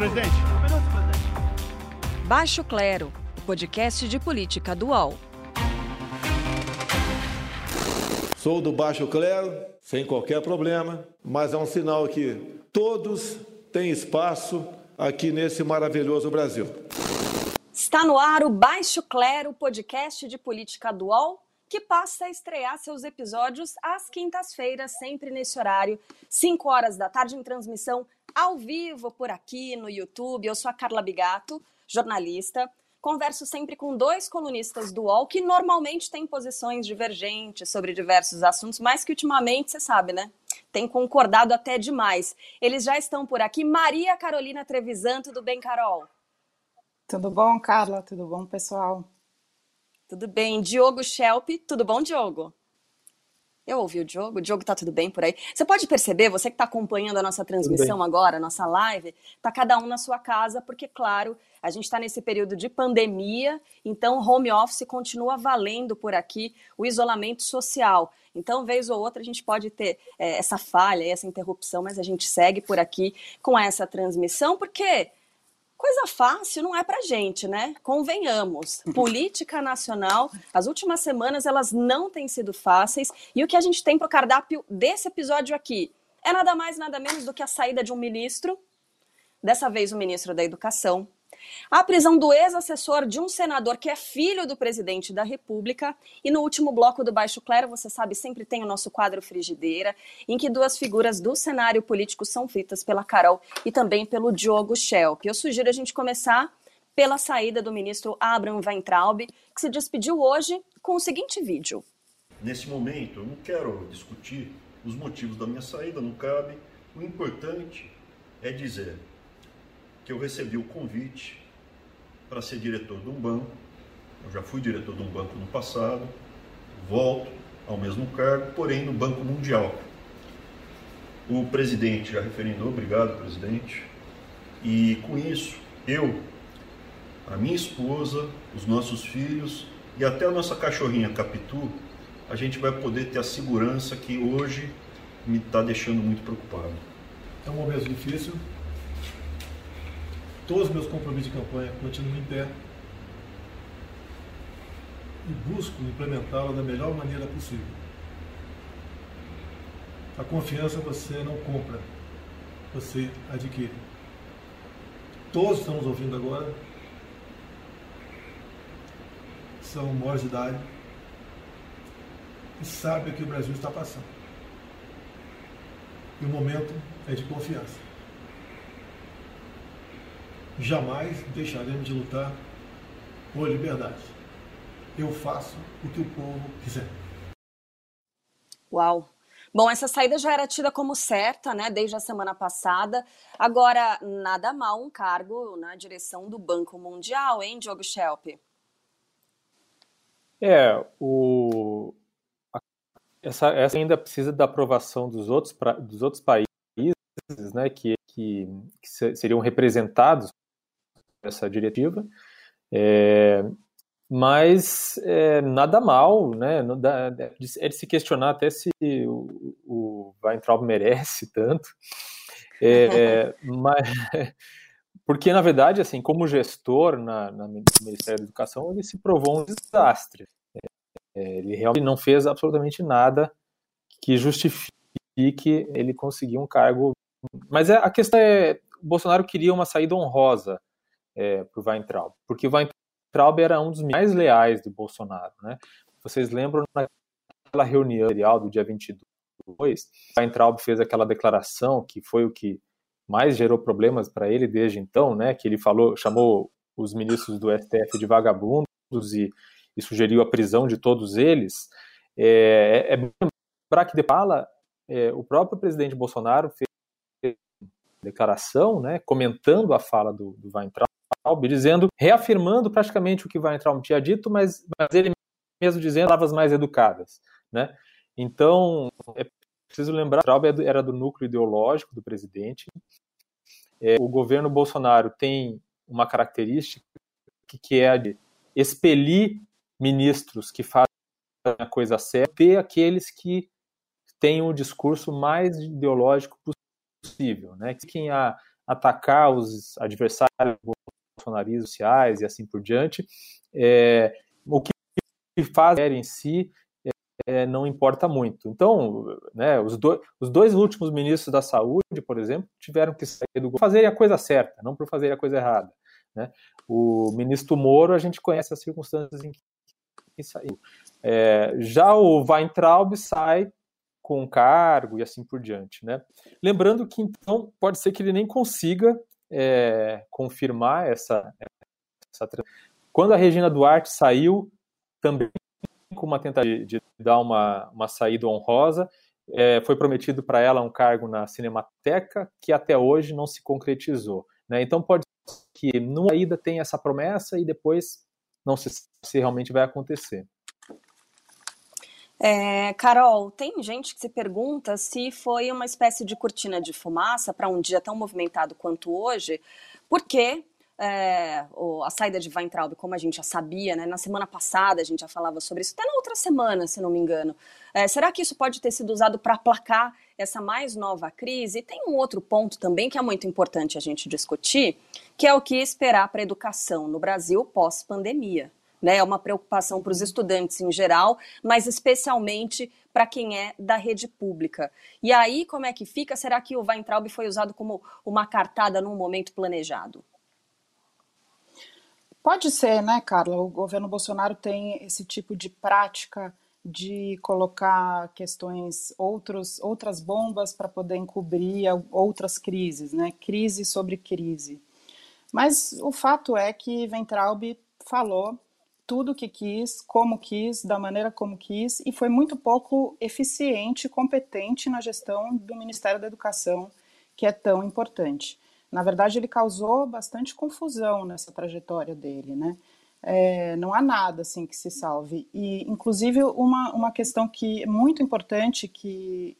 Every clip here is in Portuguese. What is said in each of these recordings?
presidente. Um minuto, presidente. Baixo Clero, o podcast de política dual. Sou do Baixo Clero, sem qualquer problema, mas é um sinal que todos têm espaço aqui nesse maravilhoso Brasil. Está no ar o Baixo Clero, podcast de política dual, que passa a estrear seus episódios às quintas-feiras, sempre nesse horário, 5 horas da tarde, em transmissão ao vivo por aqui no YouTube. Eu sou a Carla Bigato, jornalista. Converso sempre com dois colunistas do UOL que normalmente têm posições divergentes sobre diversos assuntos, mas que ultimamente, você sabe, né? Tem concordado até demais. Eles já estão por aqui. Maria Carolina Trevisan, tudo bem, Carol? Tudo bom, Carla? Tudo bom, pessoal? Tudo bem. Diogo Schelp, tudo bom, Diogo? Eu ouvi o Diogo, o Diogo tá tudo bem por aí. Você pode perceber, você que está acompanhando a nossa transmissão agora, a nossa live, tá cada um na sua casa, porque, claro, a gente está nesse período de pandemia, então home office continua valendo por aqui o isolamento social. Então, vez ou outra, a gente pode ter é, essa falha, essa interrupção, mas a gente segue por aqui com essa transmissão, porque Coisa fácil não é pra gente, né? Convenhamos. Política nacional, as últimas semanas elas não têm sido fáceis e o que a gente tem pro cardápio desse episódio aqui é nada mais nada menos do que a saída de um ministro, dessa vez o ministro da Educação, a prisão do ex-assessor de um senador que é filho do presidente da República. E no último bloco do Baixo Clero, você sabe, sempre tem o nosso quadro Frigideira, em que duas figuras do cenário político são feitas pela Carol e também pelo Diogo Schelp. Eu sugiro a gente começar pela saída do ministro Abraham Weintraub, que se despediu hoje com o seguinte vídeo. Nesse momento, eu não quero discutir os motivos da minha saída, não cabe. O importante é dizer que eu recebi o convite para ser diretor de um banco. Eu já fui diretor de um banco no passado, volto ao mesmo cargo, porém no Banco Mundial. O presidente já referendou, obrigado presidente, e com isso eu, a minha esposa, os nossos filhos e até a nossa cachorrinha Capitu, a gente vai poder ter a segurança que hoje me está deixando muito preocupado. É um momento difícil, todos os meus compromissos de campanha continuam em pé e busco implementá-la da melhor maneira possível. A confiança você não compra, você adquire. Todos estamos ouvindo agora são maiores de idade e sabem o que o Brasil está passando. E o momento é de confiança jamais deixaremos de lutar por liberdade. Eu faço o que o povo quiser. Uau! Bom, essa saída já era tida como certa, né, desde a semana passada. Agora, nada mal um cargo na direção do Banco Mundial, hein, Diogo Schelp? É, o... essa, essa ainda precisa da aprovação dos outros, dos outros países, né, que, que, que seriam representados essa diretiva. É, mas é, nada mal, né? É de se questionar até se o, o Weintraub merece tanto. É, mas, porque, na verdade, assim, como gestor na, na, Ministério da Educação, ele se provou um desastre. É, ele realmente não fez absolutamente nada que justifique ele conseguir um cargo. Mas é, a questão é, Bolsonaro queria uma saída honrosa é, para o Weintraub, porque o Weintraub era um dos mais leais do Bolsonaro, né? Vocês lembram naquela reunião do dia 22, o Weintraub fez aquela declaração que foi o que mais gerou problemas para ele desde então, né? Que ele falou, chamou os ministros do STF de vagabundos e, e sugeriu a prisão de todos eles. É, é, é para que de fala, é, o próprio presidente Bolsonaro fez declaração, né, comentando a fala do, do Weintraub, dizendo, reafirmando praticamente o que um tinha dito, mas, mas ele mesmo dizendo palavras mais educadas, né? Então, é preciso lembrar, Traub é era do núcleo ideológico do presidente. É, o governo Bolsonaro tem uma característica que, que é a de expelir ministros que fazem a coisa certa e aqueles que têm o um discurso mais ideológico possível, né? Quem a atacar os adversários bolsonaristas sociais e assim por diante. É, o que faz em si é, não importa muito. Então, né, os, do, os, dois últimos ministros da saúde, por exemplo, tiveram que sair do governo fazer a coisa certa, não para fazer a coisa errada. Né? O ministro Moro, a gente conhece as circunstâncias em que, que saiu. É, já o Weintraub sai com cargo e assim por diante. Né? Lembrando que, então, pode ser que ele nem consiga é, confirmar essa, essa. Quando a Regina Duarte saiu, também com uma tentativa de, dar uma, uma saída honrosa. É, foi prometido para ela um cargo na Cinemateca que até hoje não se concretizou. Né? Então pode ser que numa saída tem essa promessa e depois não se se realmente vai acontecer. É, Carol, tem gente que se pergunta se foi uma espécie de cortina de fumaça para um dia tão movimentado quanto hoje, porque é, a saída de Weintraub, como a gente já sabia, né? Na semana passada a gente já falava sobre isso, até na outra semana, se não me engano. É, será que isso pode ter sido usado para aplacar essa mais nova crise? E tem um outro ponto também que é muito importante a gente discutir, que é o que esperar para a educação no Brasil pós-pandemia. Né? É uma preocupação para os estudantes em geral, mas especialmente para quem é da rede pública. E aí, como é que fica? Será que o Weintraub foi usado como uma cartada num momento planejado? Pode ser, né, Carla? O governo Bolsonaro tem esse tipo de prática de colocar questões, outros, outras bombas para poder encobrir outras crises, né? Crise sobre crise. Mas o fato é que Ventralb falou tudo que quis, como quis, da maneira como quis, e foi muito pouco eficiente e competente na gestão do Ministério da Educação, que é tão importante na verdade, ele causou bastante confusão nessa trajetória dele, né? É, não há nada assim que se salve. E, inclusive, uma, uma questão que é muito importante, que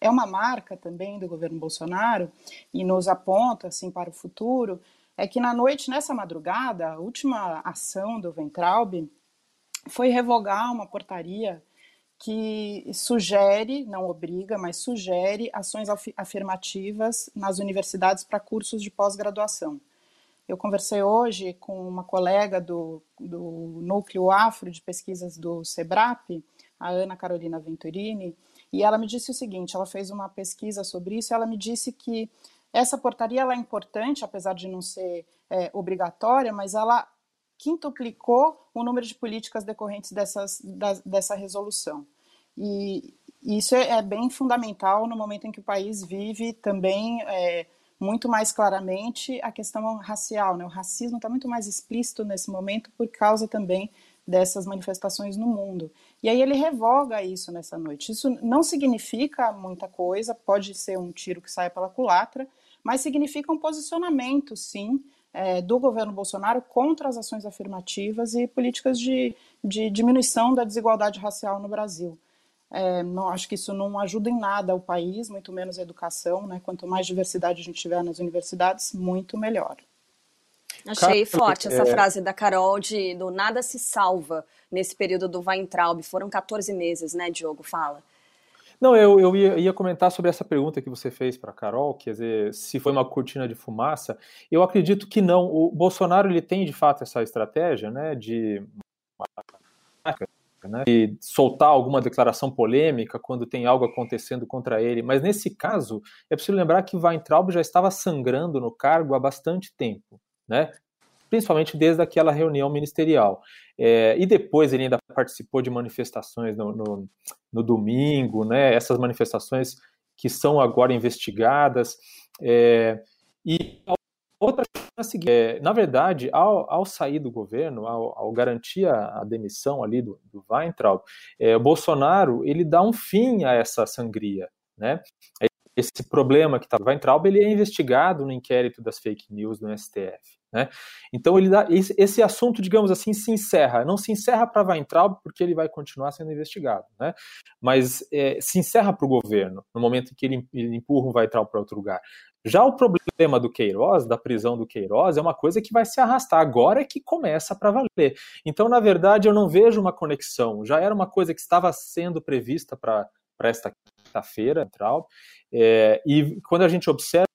é uma marca também do governo Bolsonaro e nos aponta assim para o futuro, é que na noite, nessa madrugada, a última ação do Ventralb foi revogar uma portaria que sugere, não obriga, mas sugere ações afirmativas nas universidades para cursos de pós-graduação. Eu conversei hoje com uma colega do, do Núcleo Afro de Pesquisas do SEBRAP, a Ana Carolina Venturini, e ela me disse o seguinte: ela fez uma pesquisa sobre isso, ela me disse que essa portaria é importante, apesar de não ser é, obrigatória, mas ela quintuplicou o número de políticas decorrentes dessas, da, dessa resolução. E isso é, é, bem fundamental no momento em que o país vive também é, muito mais claramente a questão racial. Né? O racismo está muito mais explícito nesse momento por causa também dessas manifestações no mundo. E aí ele revoga isso nessa noite. Isso não significa muita coisa, pode ser um tiro que saia pela culatra, mas significa um posicionamento, sim, é, do governo Bolsonaro contra as ações afirmativas e políticas de, de diminuição da desigualdade racial no Brasil. É, não acho que isso não ajuda em nada o país, muito menos a educação, né? Quanto mais diversidade a gente tiver nas universidades, muito melhor. Achei forte essa é... frase da Carol de do nada se salva nesse período do Weintraub. Foram 14 meses, né, Diogo? Fala. Não, eu, eu ia, ia, comentar sobre essa pergunta que você fez para a Carol, quer dizer, se foi uma cortina de fumaça. Eu acredito que não. O Bolsonaro ele tem de fato essa estratégia, né, de né, soltar alguma declaração polêmica quando tem algo acontecendo contra ele. Mas nesse caso, é preciso lembrar que Weintraub já estava sangrando no cargo há bastante tempo, né? principalmente desde aquela reunião ministerial. É, e depois ele ainda participou de manifestações no, no, no, domingo, né, essas manifestações que são agora investigadas. É, e outra é, na verdade, ao, ao, sair do governo, ao, ao, garantir a, demissão ali do, do Weintraub, é, o Bolsonaro ele dá um fim a essa sangria, né? Esse problema que está no Weintraub ele é investigado no inquérito das fake news no STF. Né? Então ele dá, esse, esse, assunto, digamos assim, se encerra. Não se encerra para Weintraub porque ele vai continuar sendo investigado, né? mas é, se encerra para o governo no momento em que ele, ele empurra o Weintraub para outro lugar. Já o problema do Queiroz, da prisão do Queiroz, é uma coisa que vai se arrastar. Agora é que começa para valer. Então, na verdade, eu não vejo uma conexão. Já era uma coisa que estava sendo prevista para esta quinta-feira, é, e quando a gente observa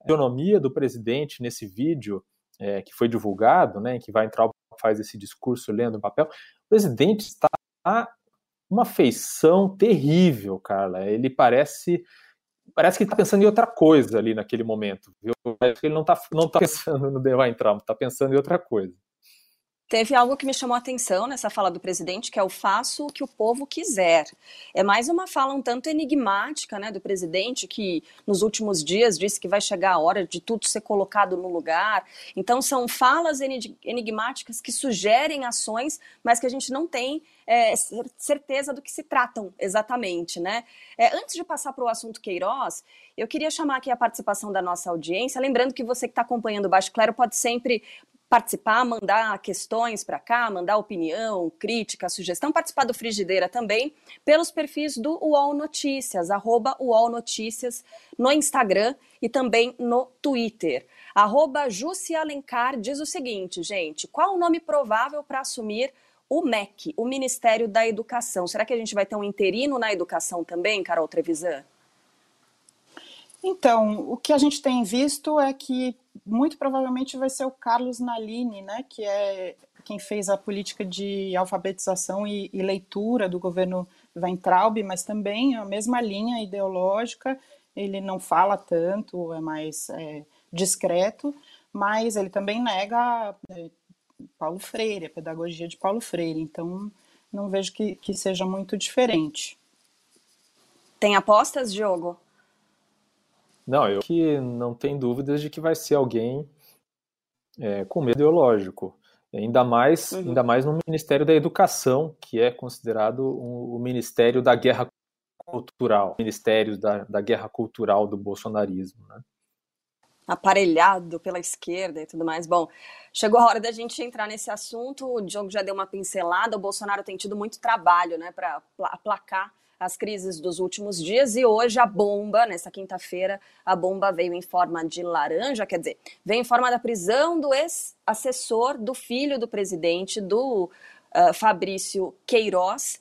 a economia do presidente nesse vídeo é, que foi divulgado, né, em que vai entrar faz esse discurso lendo o papel, o presidente está uma feição terrível, Carla. Ele parece parece que está pensando em outra coisa ali naquele momento. Viu? Ele não está não tá pensando no Divine Trump, está pensando em outra coisa. Teve algo que me chamou a atenção nessa fala do presidente, que é o faço o que o povo quiser. É mais uma fala um tanto enigmática né, do presidente, que nos últimos dias disse que vai chegar a hora de tudo ser colocado no lugar. Então, são falas enigmáticas que sugerem ações, mas que a gente não tem é, certeza do que se tratam exatamente. Né? É, antes de passar para o assunto Queiroz, eu queria chamar aqui a participação da nossa audiência, lembrando que você que está acompanhando o Baixo Clero pode sempre participar, mandar questões para cá, mandar opinião, crítica, sugestão, participar do Frigideira também pelos perfis do UOL Notícias, arroba UOL Notícias no Instagram e também no Twitter. Arroba Jussi Alencar diz o seguinte, gente, qual o nome provável para assumir o MEC, o Ministério da Educação? Será que a gente vai ter um interino na educação também, Carol Trevisan? Então, o que a gente tem visto é que muito provavelmente vai ser o Carlos Nalini, né, que é quem fez a política de alfabetização e, e leitura do governo Weintraub, mas também a mesma linha ideológica. Ele não fala tanto, é mais é, discreto, mas ele também nega é, Paulo Freire, a pedagogia de Paulo Freire. Então, não vejo que, que seja muito diferente. Tem apostas, Diogo? Não, eu que não tenho dúvidas de que vai ser alguém é, com medo ideológico. Ainda mais, uhum. ainda mais no Ministério da Educação, que é considerado o, o Ministério da Guerra Cultural, Ministério da, da Guerra Cultural do bolsonarismo. Né? Aparelhado pela esquerda e tudo mais. Bom, chegou a hora da gente entrar nesse assunto. O Diogo já deu uma pincelada. O Bolsonaro tem tido muito trabalho né, para aplacar as crises dos últimos dias e hoje a bomba, nessa quinta-feira, a bomba veio em forma de laranja, quer dizer, veio em forma da prisão do ex-assessor do filho do presidente, do uh, Fabrício Queiroz.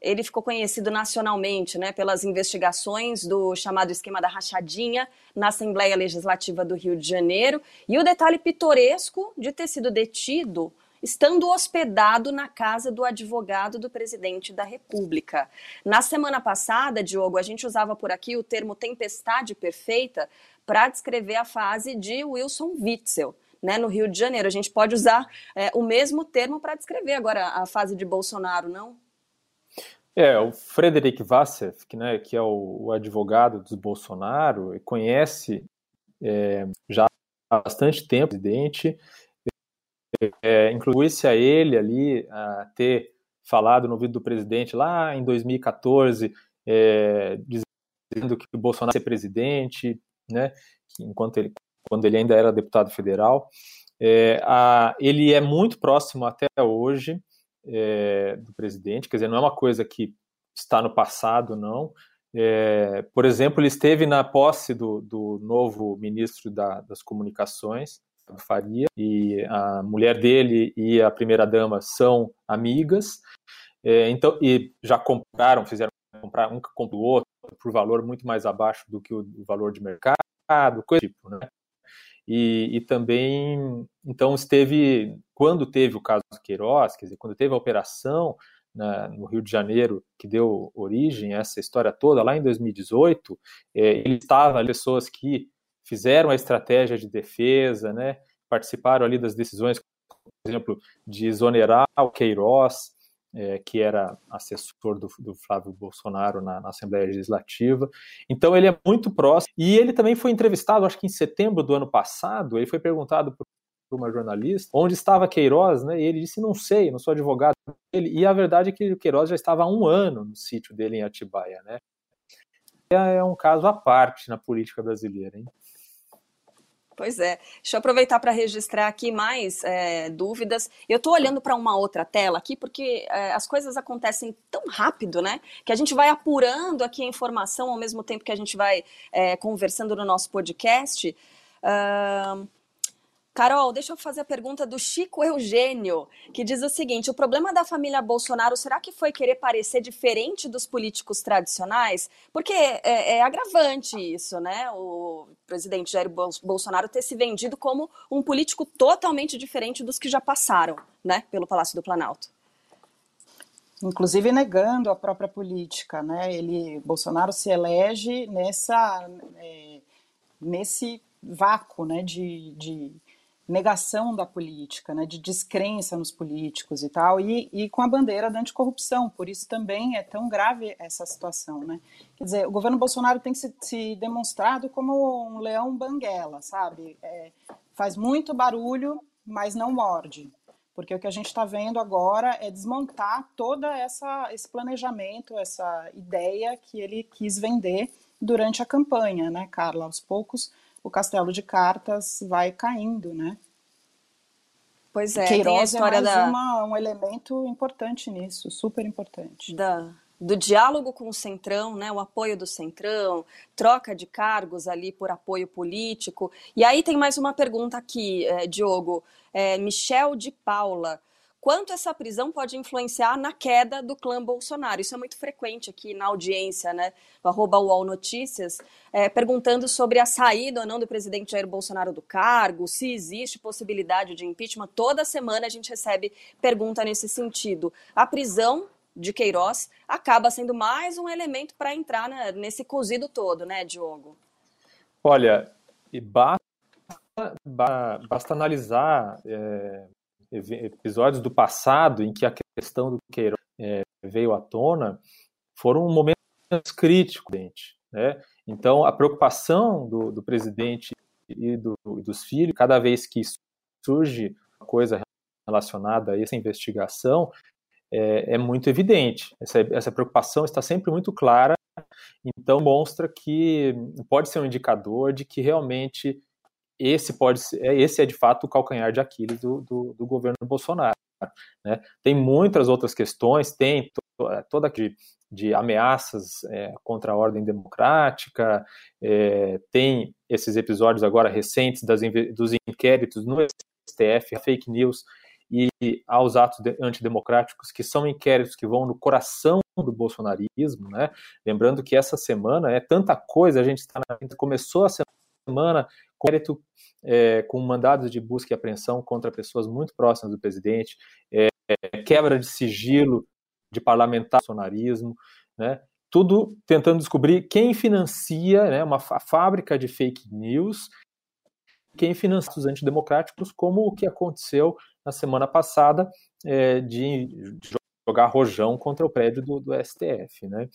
Ele ficou conhecido nacionalmente né, pelas investigações do chamado esquema da rachadinha na Assembleia Legislativa do Rio de Janeiro. E o detalhe pitoresco de ter sido detido estando hospedado na casa do advogado do presidente da República. Na semana passada, Diogo, a gente usava por aqui o termo tempestade perfeita para descrever a fase de Wilson Witzel. Né, no Rio de Janeiro. A gente pode usar é, o mesmo termo para descrever agora a fase de Bolsonaro, não? É, o Frederic Vassef, que, né, que é o, o advogado dos Bolsonaro, conhece é, já há bastante tempo o presidente, é, inclui-se a ele ali a ter falado no ouvido do presidente lá em 2014, é, dizendo que o Bolsonaro ia ser presidente, né, enquanto ele, quando ele ainda era deputado federal. É, a, ele é muito próximo até hoje é, do presidente, quer dizer, não é uma coisa que está no passado, não. É, por exemplo, ele esteve na posse do, do novo ministro da, das Comunicações, Faria, e a mulher dele e a primeira-dama são amigas, é, então, e já compraram, fizeram comprar um compra o outro por valor muito mais abaixo do que o, valor de mercado, coisa do tipo, né? E, e, também, então, esteve, quando teve o caso do Queiroz, quer dizer, quando teve a operação na, no Rio de Janeiro, que deu origem a essa história toda, lá em 2018, é, ele estava pessoas que fizeram a estratégia de defesa, né, participaram ali das decisões, por exemplo, de exonerar o Queiroz, é, que era assessor do, do Flávio Bolsonaro na, na, Assembleia Legislativa. Então ele é muito próximo. E ele também foi entrevistado, acho que em setembro do ano passado, ele foi perguntado por uma jornalista onde estava Queiroz, né? E ele disse: Não sei, não sou advogado dele. E a verdade é que o Queiroz já estava há um ano no sítio dele em Atibaia, né? É um caso à parte na política brasileira, hein? Pois é. Deixa eu aproveitar para registrar aqui mais é, dúvidas. Eu estou olhando para uma outra tela aqui porque é, as coisas acontecem tão rápido, né? Que a gente vai apurando aqui a informação ao mesmo tempo que a gente vai é, conversando no nosso podcast. Uh, Carol, deixa eu fazer a pergunta do Chico Eugênio, que diz o seguinte: o problema da família Bolsonaro será que foi querer parecer diferente dos políticos tradicionais? Porque é, é agravante isso, né? O presidente Jair Bolsonaro ter se vendido como um político totalmente diferente dos que já passaram, né, pelo Palácio do Planalto. Inclusive negando a própria política, né? Ele, Bolsonaro se elege nessa, é, nesse vácuo, né, de, de negação da política, né, de descrença nos políticos e tal, e, e com a bandeira da anticorrupção. Por isso também é tão grave essa situação. Né? Quer dizer, o governo Bolsonaro tem se, se demonstrado como um leão banguela, sabe? É, faz muito barulho, mas não morde. Porque o que a gente está vendo agora é desmontar toda essa esse planejamento, essa ideia que ele quis vender durante a campanha, né, Carla? Aos poucos o castelo de cartas vai caindo, né? Pois é, Queiroz tem a história é mais da... uma, um elemento importante nisso, super importante. Da, do diálogo com o Centrão, né, o apoio do Centrão, troca de cargos ali por apoio político. E aí tem mais uma pergunta aqui, é, Diogo. É, Michel de Paula quanto essa prisão pode influenciar na queda do clã Bolsonaro. Isso é muito frequente aqui na audiência, né? O arroba UOL Notícias, é, perguntando sobre a saída ou não do presidente Jair Bolsonaro do cargo, se existe possibilidade de impeachment. Toda semana a gente recebe pergunta nesse sentido. A prisão de Queiroz acaba sendo mais um elemento para entrar né, nesse cozido todo, né, Diogo? Olha, e basta, basta analisar é, episódios do passado em que a questão do Queiroz é, veio à tona foram momentos críticos, né? Então, a preocupação do, do presidente e do, dos filhos, cada vez que surge coisa relacionada a essa investigação, é, é muito evidente. Essa, essa preocupação está sempre muito clara, então mostra que pode ser um indicador de que realmente esse pode ser, é, esse é de fato o calcanhar de Aquiles do, do, do governo Bolsonaro. Né? Tem muitas outras questões, tem é, toda de, de ameaças é, contra a ordem democrática, é, tem esses episódios agora recentes das, dos inquéritos no STF, fake news e aos atos de, antidemocráticos, que são inquéritos que vão no coração do bolsonarismo, né? Lembrando que essa semana é tanta coisa, a gente está começou a semana inquérito é, com mandados de busca e apreensão contra pessoas muito próximas do presidente, é, quebra de sigilo de parlamentar né? tudo tentando descobrir quem financia né, uma fábrica de fake news, quem financia os antidemocráticos, como o que aconteceu na semana passada é, de, jogar rojão contra o prédio do, do STF. Né?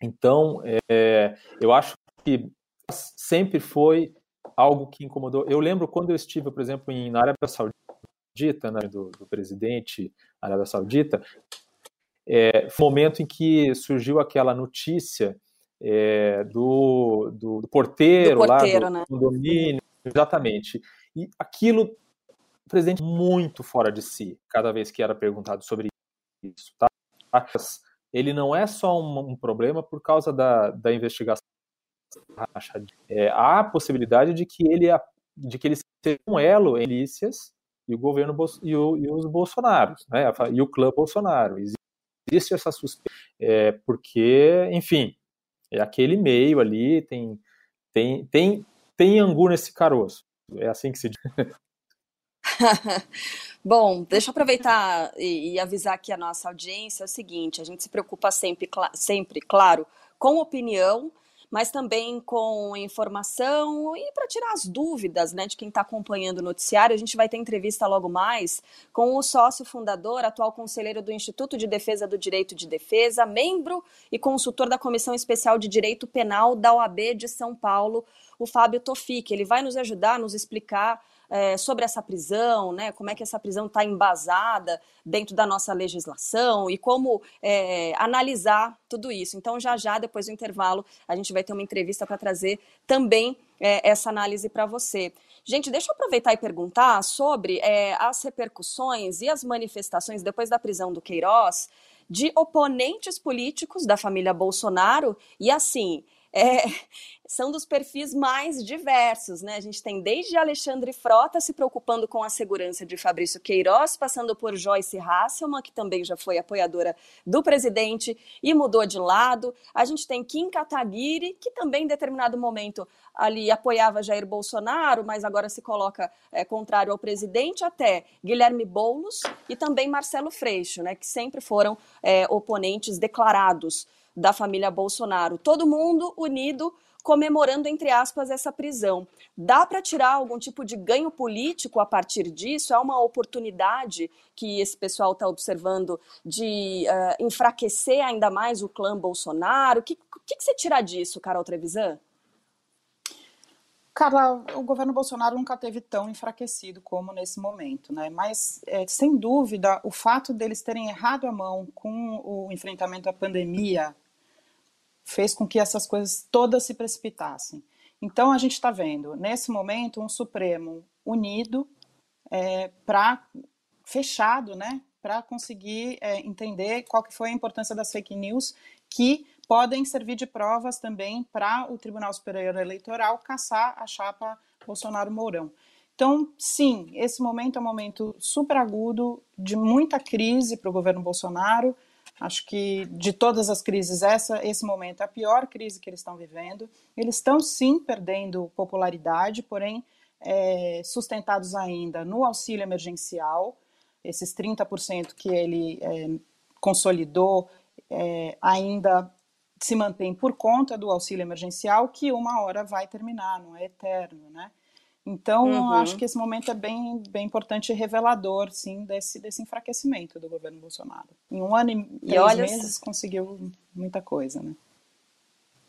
Então, é, eu acho que sempre foi algo que incomodou. Eu lembro quando eu estive, por exemplo, em, na Arábia Saudita, né, do, do, presidente da Arábia Saudita, é, foi um momento em que surgiu aquela notícia é, do, do, do, porteiro, do porteiro lá do né? condomínio, exatamente. E aquilo, o presidente muito fora de si, cada vez que era perguntado sobre isso. Tá? Ele não é só um, um problema por causa da, da investigação é, há a possibilidade de que ele de que ele seja um elo em milícias e o governo e, o, e, os bolsonaros, né, e o clã Bolsonaro. Existe essa suspeita, é, porque, enfim, é aquele meio ali, tem, tem, tem, tem angu nesse caroço. É assim que se diz. Bom, deixa eu aproveitar e, e, avisar aqui a nossa audiência é o seguinte: a gente se preocupa sempre, sempre, claro, com opinião mas também com informação e para tirar as dúvidas né, de quem está acompanhando o noticiário. A gente vai ter entrevista logo mais com o sócio fundador, atual conselheiro do Instituto de Defesa do Direito de Defesa, membro e consultor da Comissão Especial de Direito Penal da OAB de São Paulo, o Fábio Tofic. Ele vai nos ajudar, nos explicar é, sobre essa prisão, né, como é que essa prisão está embasada dentro da nossa legislação e como é, analisar tudo isso. Então, já já, depois do intervalo, a gente vai ter uma entrevista para trazer também é, essa análise para você. Gente, deixa eu aproveitar e perguntar sobre as repercussões e as manifestações depois da prisão do Queiroz de oponentes políticos da família Bolsonaro e assim é, são dos perfis mais diversos, né? A gente tem desde Alexandre Frota se preocupando com a segurança de Fabrício Queiroz, passando por Joyce Hasselman, que também já foi apoiadora do presidente e mudou de lado. A gente tem Kim Kataguiri, que também em determinado momento ali apoiava Jair Bolsonaro, mas agora se coloca é, contrário ao presidente, até Guilherme Boulos e também Marcelo Freixo, né? Que sempre foram é, oponentes declarados da família Bolsonaro. Todo mundo unido comemorando, entre aspas, essa prisão. Dá para tirar algum tipo de ganho político a partir disso? É uma oportunidade que esse pessoal está observando de uh, enfraquecer ainda mais o clã Bolsonaro? O que, que, que você tira disso, Carol Trevisan? Carla, o governo Bolsonaro nunca teve tão enfraquecido como nesse momento, né? Mas, é, sem dúvida, o fato deles terem errado a mão com o enfrentamento à pandemia fez com que essas coisas todas se precipitassem. Então a gente está vendo nesse momento um Supremo unido é, fechado, né, para conseguir é, entender qual que foi a importância das fake news que podem servir de provas também para o Tribunal Superior Eleitoral caçar a chapa Bolsonaro-Mourão. Então, sim, esse momento é um momento super agudo, de muita crise para o governo Bolsonaro, Acho que de todas as crises, essa, esse momento é a pior crise que eles estão vivendo. Eles estão sim perdendo popularidade, porém é, sustentados ainda no auxílio emergencial. Esses 30% que ele é, consolidou é, ainda se mantém por conta do auxílio emergencial, que uma hora vai terminar, não é eterno, né? Então, uhum. acho que esse momento é bem, bem importante e revelador, sim, desse, desse enfraquecimento do governo Bolsonaro. Em um ano e, e três olha, meses conseguiu muita coisa, né?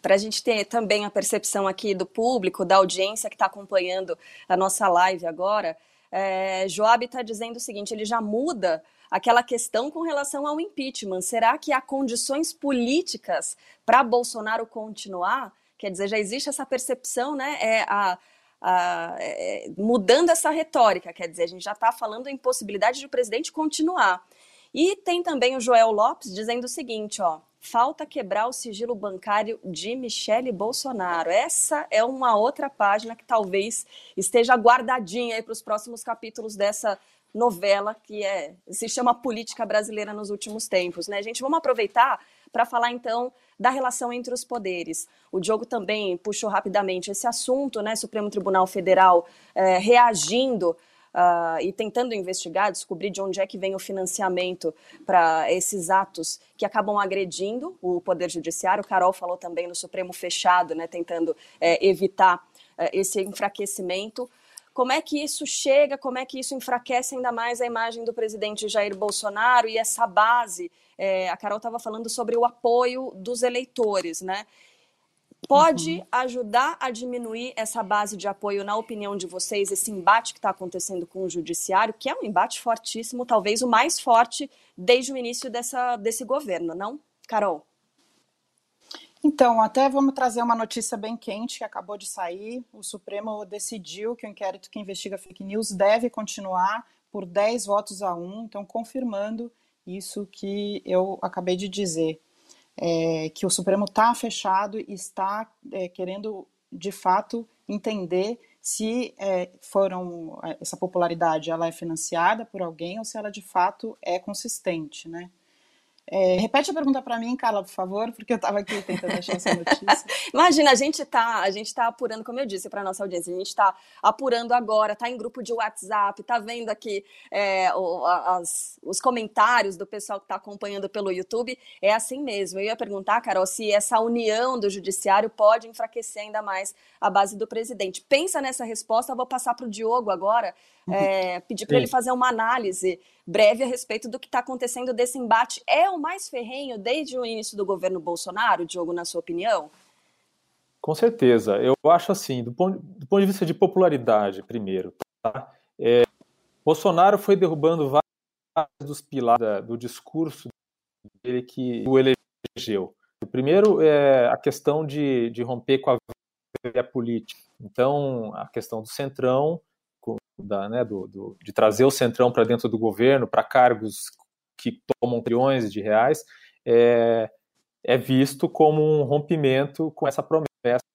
Para a gente ter também a percepção aqui do público, da audiência que está acompanhando a nossa live agora, é, Joab está dizendo o seguinte: ele já muda aquela questão com relação ao impeachment. Será que há condições políticas para Bolsonaro continuar? Quer dizer, já existe essa percepção, né? É a é, mudando essa retórica, quer dizer, a gente já está falando em possibilidade de o presidente continuar. E tem também o Joel Lopes dizendo o seguinte, ó, falta quebrar o sigilo bancário de Michele Bolsonaro. Essa é uma outra página que talvez esteja guardadinha para os próximos capítulos dessa novela que é se chama Política Brasileira nos últimos tempos, né? Gente, vamos aproveitar para falar então da relação entre os poderes. O Diogo também puxou rapidamente esse assunto, né? Supremo Tribunal Federal é, reagindo uh, e tentando investigar, descobrir de onde é que vem o financiamento para esses atos que acabam agredindo o Poder Judiciário. O Carol falou também no Supremo fechado, né? Tentando é, evitar é, esse enfraquecimento. Como é que isso chega, como é que isso enfraquece ainda mais a imagem do presidente Jair Bolsonaro e essa base? É, a Carol estava falando sobre o apoio dos eleitores, né? Pode uhum. ajudar a diminuir essa base de apoio, na opinião de vocês, esse embate que está acontecendo com o judiciário, que é um embate fortíssimo, talvez o mais forte desde o início dessa, desse governo, não? Carol? Então, até vamos trazer uma notícia bem quente que acabou de sair. O Supremo decidiu que o inquérito que investiga fake news deve continuar por 10 votos a 1, então confirmando isso que eu acabei de dizer. É, que o Supremo está fechado e está é, querendo, de fato, entender se é, foram essa popularidade ela é financiada por alguém ou se ela de fato é consistente, né? É, repete a pergunta para mim, Carla, por favor, porque eu estava aqui tentando achar essa notícia. Imagina, a gente está, a gente tá apurando, como eu disse para nossa audiência, a gente está apurando agora, está em grupo de WhatsApp, está vendo aqui é, o, as, os comentários do pessoal que está acompanhando pelo YouTube. É assim mesmo. Eu ia perguntar, Carol, se essa união do judiciário pode enfraquecer ainda mais a base do presidente. Pensa nessa resposta, eu vou passar para o Diogo agora, é, pedir para ele fazer uma análise breve a respeito do que está acontecendo desse embate. É o mais ferrenho desde o início do governo Bolsonaro, Diogo, na sua opinião? Com certeza. Eu acho assim, do ponto, do ponto de vista de popularidade, primeiro, tá? É, Bolsonaro foi derrubando vários dos pilares do discurso dele que o elegeu. O primeiro é a questão de, de romper com a via política. Então, a questão do centrão da, né, do, do, de trazer o centrão para dentro do governo, para cargos que tomam trilhões de reais, é, é visto como um rompimento com essa promessa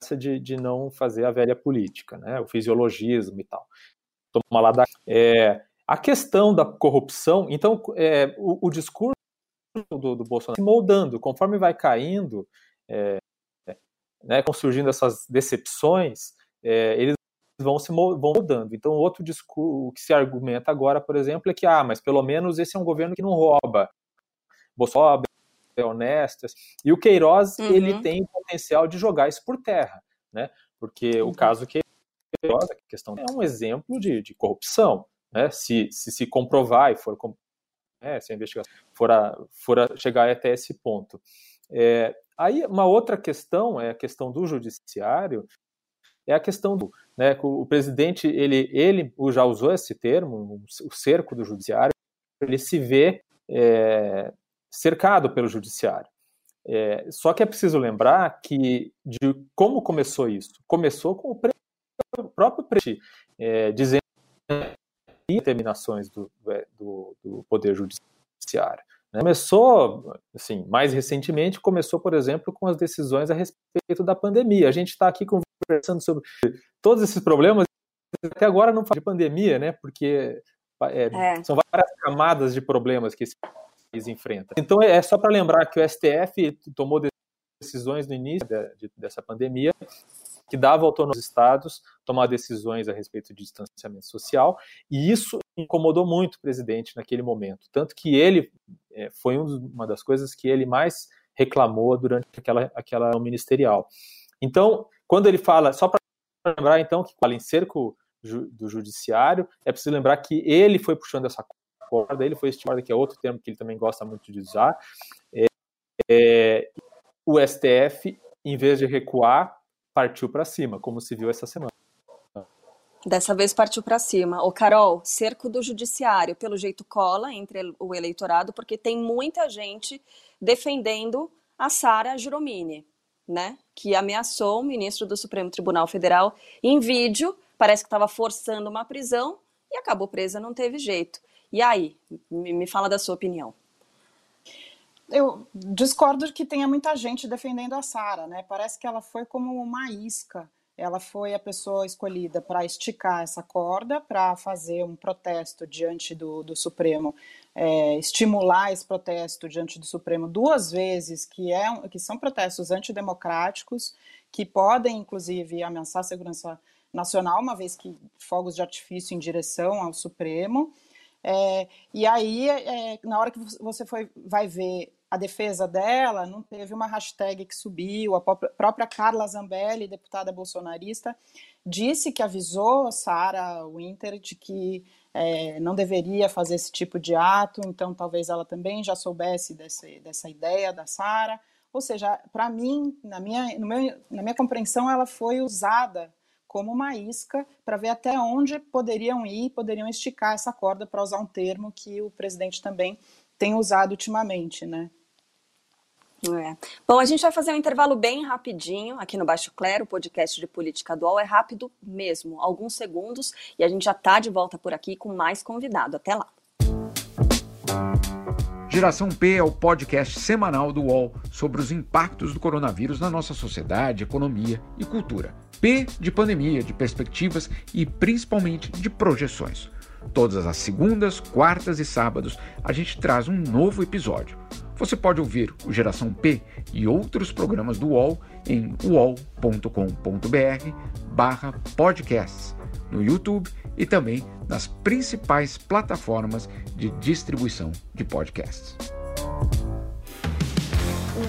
essa de, de não fazer a velha política, né? o fisiologismo e tal. Toma lá da, é, a questão da corrupção, então, é, o, o, discurso do, do, Bolsonaro se moldando, conforme vai caindo, é, né, surgindo essas decepções, é, eles vão se moldando. Então, outro discurso que se argumenta agora, por exemplo, é que, ah, mas pelo menos esse é um governo que não rouba. Bolsonaro é honesto. E o Queiroz, uhum. ele tem potencial de jogar isso por terra, né? Porque uhum. o caso Queiroz, a questão é um exemplo de, de corrupção, né? Se, se se comprovar e for né, se a investigação for, a, for a chegar até esse ponto. É, aí, uma outra questão é a questão do judiciário, é a questão do, né, o presidente, ele, ele já usou esse termo, o cerco do judiciário, ele se vê é, cercado pelo judiciário. É, só que é preciso lembrar que de como começou isso. Começou com o, próprio presidente é, dizendo determinações do, é, do, do poder judiciário. Né? Começou, assim, mais recentemente, começou, por exemplo, com as decisões a respeito da pandemia. A gente está aqui conversando sobre todos esses problemas, até agora não fala de pandemia, né? Porque é, é. são várias camadas de problemas que esse país enfrenta. Então é só para lembrar que o STF tomou decisões no início de, dessa pandemia que dava autonomia aos estados tomar decisões a respeito de distanciamento social, e isso incomodou muito o presidente naquele momento, tanto que ele é, foi uma das coisas que ele mais reclamou durante aquela aquela ministerial. Então, quando ele fala, só para lembrar então que fala em cerco do judiciário, é preciso lembrar que ele foi puxando essa corda, ele foi estimado, que é outro termo que ele também gosta muito de usar. É, é, o STF, em vez de recuar, partiu para cima, como se viu essa semana. Dessa vez partiu para cima. O Carol, cerco do judiciário, pelo jeito cola entre o eleitorado, porque tem muita gente defendendo a Sara Giromini, né? Que ameaçou o ministro do Supremo Tribunal Federal em vídeo, parece que estava forçando uma prisão e acabou presa, não teve jeito. E aí, me fala da sua opinião eu discordo que tenha muita gente defendendo a Sara, né? Parece que ela foi como uma isca. Ela foi a pessoa escolhida para esticar essa corda, para fazer um protesto diante do, do Supremo, é, estimular esse protesto diante do Supremo duas vezes, que, é, que são protestos antidemocráticos, que podem, inclusive, ameaçar a segurança nacional, uma vez que fogos de artifício em direção ao Supremo. É, e aí, é, na hora que você foi, vai ver a defesa dela, não teve uma hashtag que subiu, a própria Carla Zambelli, deputada bolsonarista, disse que avisou Sara Winter de que é, não deveria fazer esse tipo de ato, então talvez ela também já soubesse desse, dessa ideia da Sara. Ou seja, para mim, na minha, meu, na minha compreensão, ela foi usada como uma isca para ver até onde poderiam ir, poderiam esticar essa corda, para usar um termo que o presidente também tem usado ultimamente, né? É. Bom, a gente vai fazer um intervalo bem rapidinho aqui no Baixo Clero, o podcast de política dual. É rápido mesmo, alguns segundos, e a gente já está de volta por aqui com mais convidado. Até lá. Geração P é o podcast semanal do UOL sobre os impactos do coronavírus na nossa sociedade, economia e cultura. P de pandemia, de perspectivas e principalmente de projeções. Todas as segundas, quartas e sábados a gente traz um novo episódio. Você pode ouvir o Geração P e outros programas do UOL em uol.com.br barra podcasts, no YouTube e também nas principais plataformas de distribuição de podcasts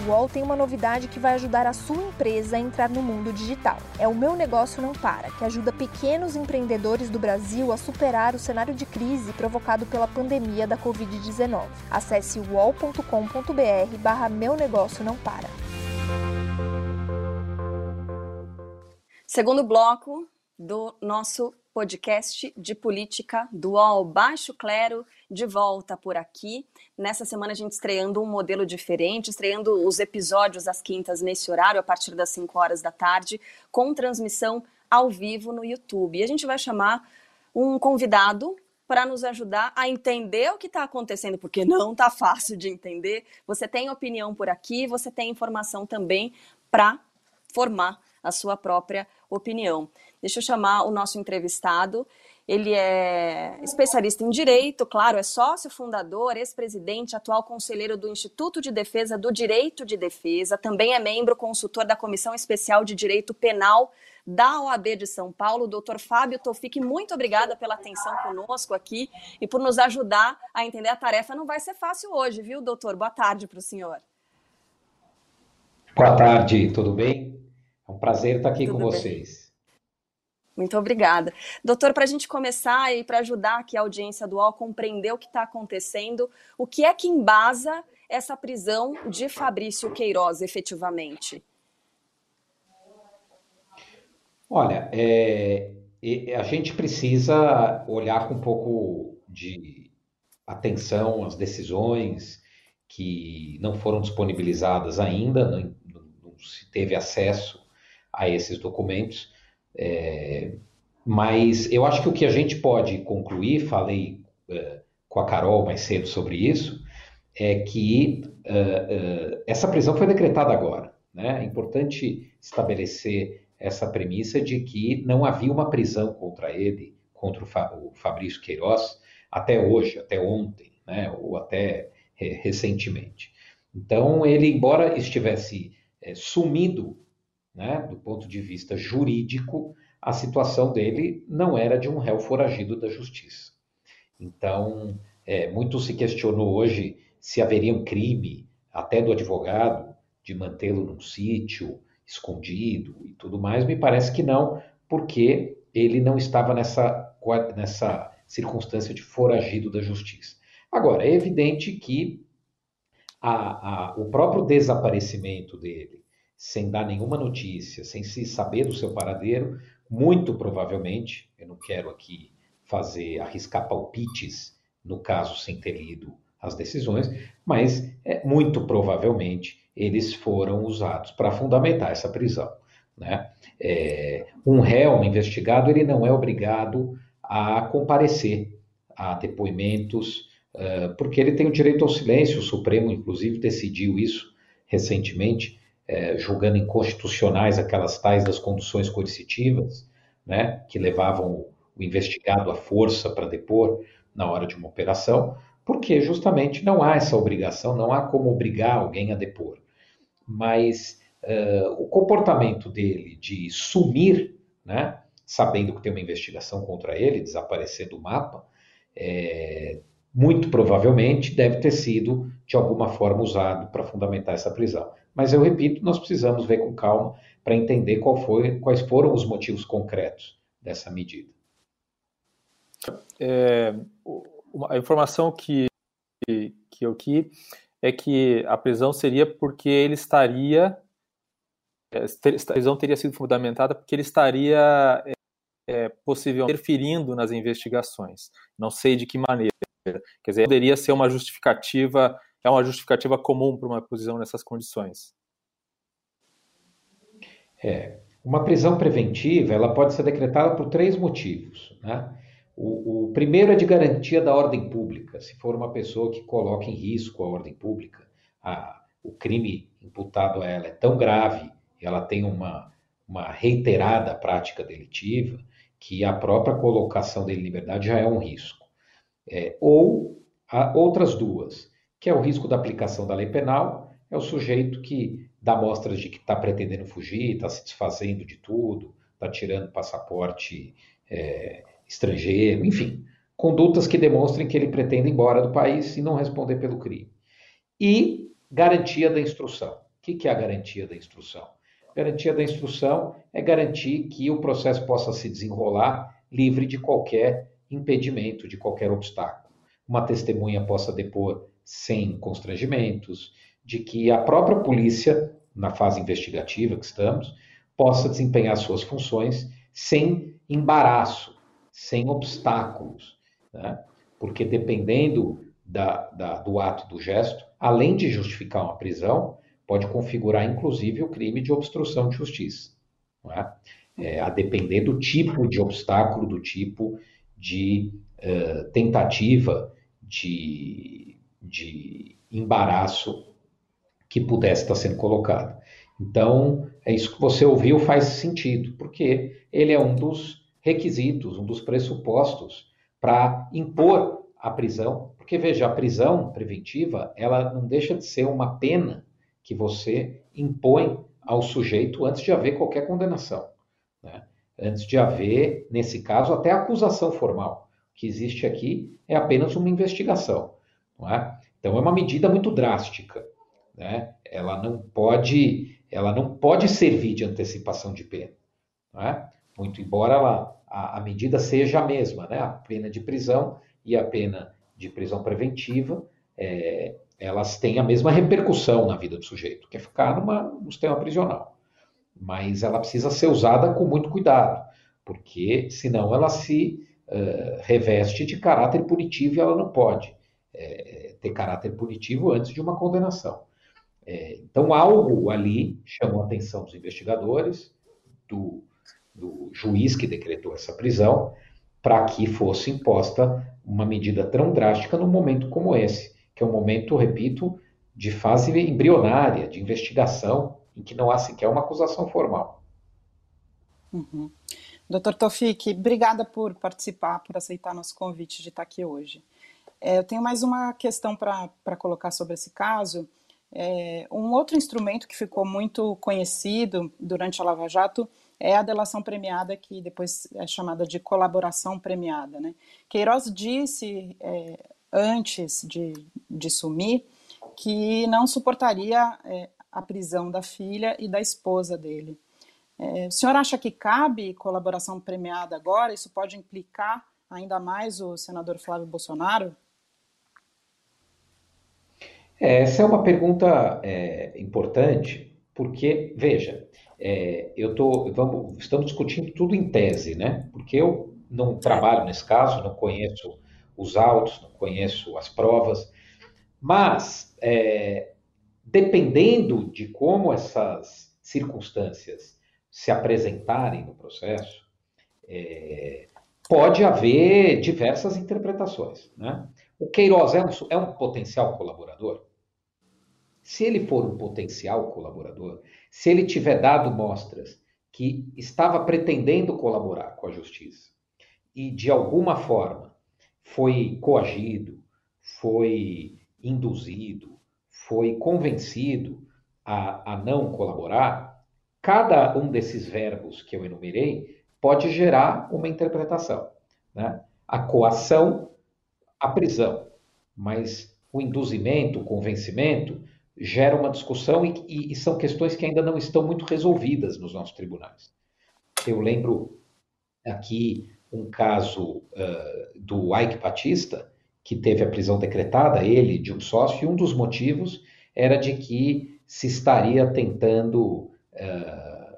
UOL tem uma novidade que vai ajudar a sua empresa a entrar no mundo digital. É o Meu Negócio Não Para, que ajuda pequenos empreendedores do Brasil a superar o cenário de crise provocado pela pandemia da Covid-19. Acesse uol.com.br barra Meu Negócio Não Para. Segundo bloco do nosso podcast de política dual Baixo Clero, de volta por aqui. Nessa semana a gente estreando um modelo diferente, estreando os episódios às quintas nesse horário, a partir das 5 horas da tarde, com transmissão ao vivo no YouTube. E a gente vai chamar um convidado para nos ajudar a entender o que está acontecendo, porque não está fácil de entender. Você tem opinião por aqui, você tem informação também para formar a sua própria opinião. Deixa eu chamar o nosso entrevistado. Ele é especialista em direito, claro, é sócio fundador, ex-presidente, atual conselheiro do Instituto de Defesa do Direito de Defesa, também é membro consultor da Comissão Especial de Direito Penal da OAB de São Paulo, doutor Fábio Tofik. Muito obrigada pela atenção conosco aqui e por nos ajudar a entender a tarefa. Não vai ser fácil hoje, viu, doutor? Boa tarde para o senhor. Boa tarde, tudo bem? Um prazer estar aqui tudo com bem. vocês. Muito obrigada. Doutor, para a gente começar e para ajudar aqui a audiência do UOL a compreender o que está acontecendo, o que é que embasa essa prisão de Fabrício Queiroz efetivamente? Olha, é, a gente precisa olhar com um pouco de atenção às decisões que não foram disponibilizadas ainda, não, não se teve acesso a esses documentos. É, mas eu acho que o que a gente pode concluir, falei uh, com a Carol mais cedo sobre isso, é que uh, uh, essa prisão foi decretada agora. Né? É importante estabelecer essa premissa de que não havia uma prisão contra ele, contra o, Fa o Fabrício Queiroz, até hoje, até ontem, né? ou até recentemente. Então, ele, embora estivesse é, sumido né, do ponto de vista jurídico, a situação dele não era de um réu foragido da justiça. Então, é, muito se questionou hoje se haveria um crime, até do advogado, de mantê-lo num sítio escondido e tudo mais. Me parece que não, porque ele não estava nessa, nessa circunstância de foragido da justiça. Agora, é evidente que a, a, o próprio desaparecimento dele sem dar nenhuma notícia, sem se saber do seu paradeiro, muito provavelmente, eu não quero aqui fazer arriscar palpites no caso sem ter lido as decisões, mas é, muito provavelmente eles foram usados para fundamentar essa prisão. Né? É, um réu, um investigado, ele não é obrigado a comparecer a depoimentos, uh, porque ele tem o direito ao silêncio. O Supremo, inclusive, decidiu isso recentemente é, julgando inconstitucionais aquelas tais das conduções coercitivas, né, que levavam o, investigado à força para depor na hora de uma operação, porque justamente não há essa obrigação, não há como obrigar alguém a depor. Mas uh, o comportamento dele de sumir, né, sabendo que tem uma investigação contra ele, desaparecer do mapa, é, muito provavelmente deve ter sido de alguma forma usado para fundamentar essa prisão. Mas eu repito, nós precisamos ver com calma para entender foi, quais foram os motivos concretos dessa medida. É, a informação que, que eu aqui é que a prisão seria porque ele estaria é, a prisão teria sido fundamentada porque ele estaria é, possivelmente interferindo nas investigações. Não sei de que maneira. Quer dizer, poderia ser uma justificativa é uma justificativa comum para uma prisão nessas condições? É, uma prisão preventiva ela pode ser decretada por três motivos. Né? O, o, primeiro é de garantia da ordem pública. Se for uma pessoa que coloca em risco a ordem pública, a, o crime imputado a ela é tão grave ela tem uma, uma reiterada prática delitiva que a própria colocação dele em liberdade já é um risco. É, ou outras duas que é o risco da aplicação da lei penal, é o sujeito que dá mostras de que está pretendendo fugir, está se desfazendo de tudo, está tirando passaporte é, estrangeiro, enfim, condutas que demonstrem que ele pretende ir embora do país e não responder pelo crime. E garantia da instrução. O que é a garantia da instrução? Garantia da instrução é garantir que o processo possa se desenrolar livre de qualquer impedimento, de qualquer obstáculo. Uma testemunha possa depor sem constrangimentos, de que a própria polícia, na fase investigativa que estamos, possa desempenhar suas funções sem embaraço, sem obstáculos. Né? Porque dependendo da, da, do ato do gesto, além de justificar uma prisão, pode configurar inclusive o crime de obstrução de justiça. É? É, a depender do tipo de obstáculo, do tipo de uh, tentativa de de embaraço que pudesse estar sendo colocado. Então, é isso que você ouviu faz sentido, porque ele é um dos requisitos, um dos pressupostos para impor a prisão, porque veja, a prisão preventiva, ela não deixa de ser uma pena que você impõe ao sujeito antes de haver qualquer condenação, né? antes de haver, nesse caso, até acusação formal. O que existe aqui é apenas uma investigação. É? Então, é uma medida muito drástica. Né? Ela não pode, ela não pode servir de antecipação de pena. É? Muito embora ela, a, a, medida seja a mesma, né? a pena de prisão e a pena de prisão preventiva, é, elas têm a mesma repercussão na vida do sujeito, que é ficar numa, no sistema prisional. Mas ela precisa ser usada com muito cuidado, porque senão ela se uh, reveste de caráter punitivo e ela não pode é, ter caráter punitivo antes de uma condenação. É, então, algo ali chamou a atenção dos investigadores, do, do juiz que decretou essa prisão, para que fosse imposta uma medida tão drástica num momento como esse, que é um momento, repito, de fase embrionária, de investigação, em que não há sequer uma acusação formal. Uhum. Doutor Tofik, obrigada por participar, por aceitar nosso convite de estar aqui hoje. É, eu tenho mais uma questão para colocar sobre esse caso. É, um outro instrumento que ficou muito conhecido durante a Lava Jato é a delação premiada, que depois é chamada de colaboração premiada. Né? Queiroz disse é, antes de, de sumir que não suportaria é, a prisão da filha e da esposa dele. É, o senhor acha que cabe colaboração premiada agora? Isso pode implicar ainda mais o senador Flávio Bolsonaro? Essa é uma pergunta é, importante, porque, veja, é, eu tô, vamos, estamos discutindo tudo em tese, né? Porque eu não trabalho nesse caso, não conheço os autos, não conheço as provas, mas é, dependendo de como essas circunstâncias se apresentarem no processo, é, pode haver diversas interpretações. Né? O Queiroz é um, é um potencial colaborador? Se ele for um potencial colaborador, se ele tiver dado mostras que estava pretendendo colaborar com a justiça e de alguma forma foi coagido, foi induzido, foi convencido a, a não colaborar, cada um desses verbos que eu enumerei pode gerar uma interpretação. Né? A coação, a prisão, mas o induzimento, o convencimento, gera uma discussão e, e, e, são questões que ainda não estão muito resolvidas nos nossos tribunais. Eu lembro aqui um caso uh, do Ike Batista, que teve a prisão decretada, ele de um sócio, e um dos motivos era de que se estaria tentando, uh,